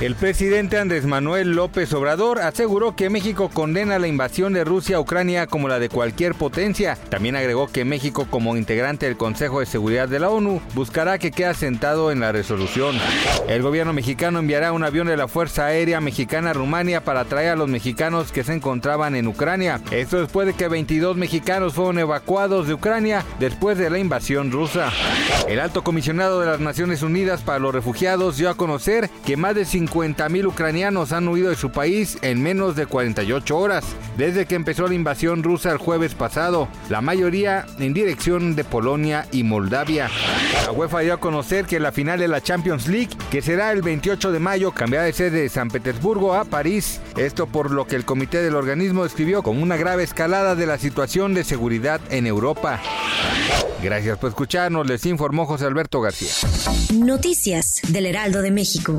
El presidente Andrés Manuel López Obrador aseguró que México condena la invasión de Rusia a Ucrania como la de cualquier potencia. También agregó que México como integrante del Consejo de Seguridad de la ONU buscará que quede sentado en la resolución. El gobierno mexicano enviará un avión de la Fuerza Aérea Mexicana a Rumania para traer a los mexicanos que se encontraban en Ucrania. Esto después de que 22 mexicanos fueron evacuados de Ucrania después de la invasión rusa. El alto comisionado de las Naciones Unidas para los Refugiados dio a conocer que más de 50.000 ucranianos han huido de su país en menos de 48 horas, desde que empezó la invasión rusa el jueves pasado, la mayoría en dirección de Polonia y Moldavia. La UEFA dio a conocer que la final de la Champions League, que será el 28 de mayo, cambiará de sede de San Petersburgo a París, esto por lo que el comité del organismo describió como una grave escalada de la situación de seguridad en Europa. Gracias por escucharnos, les informó José Alberto García. Noticias del Heraldo de México.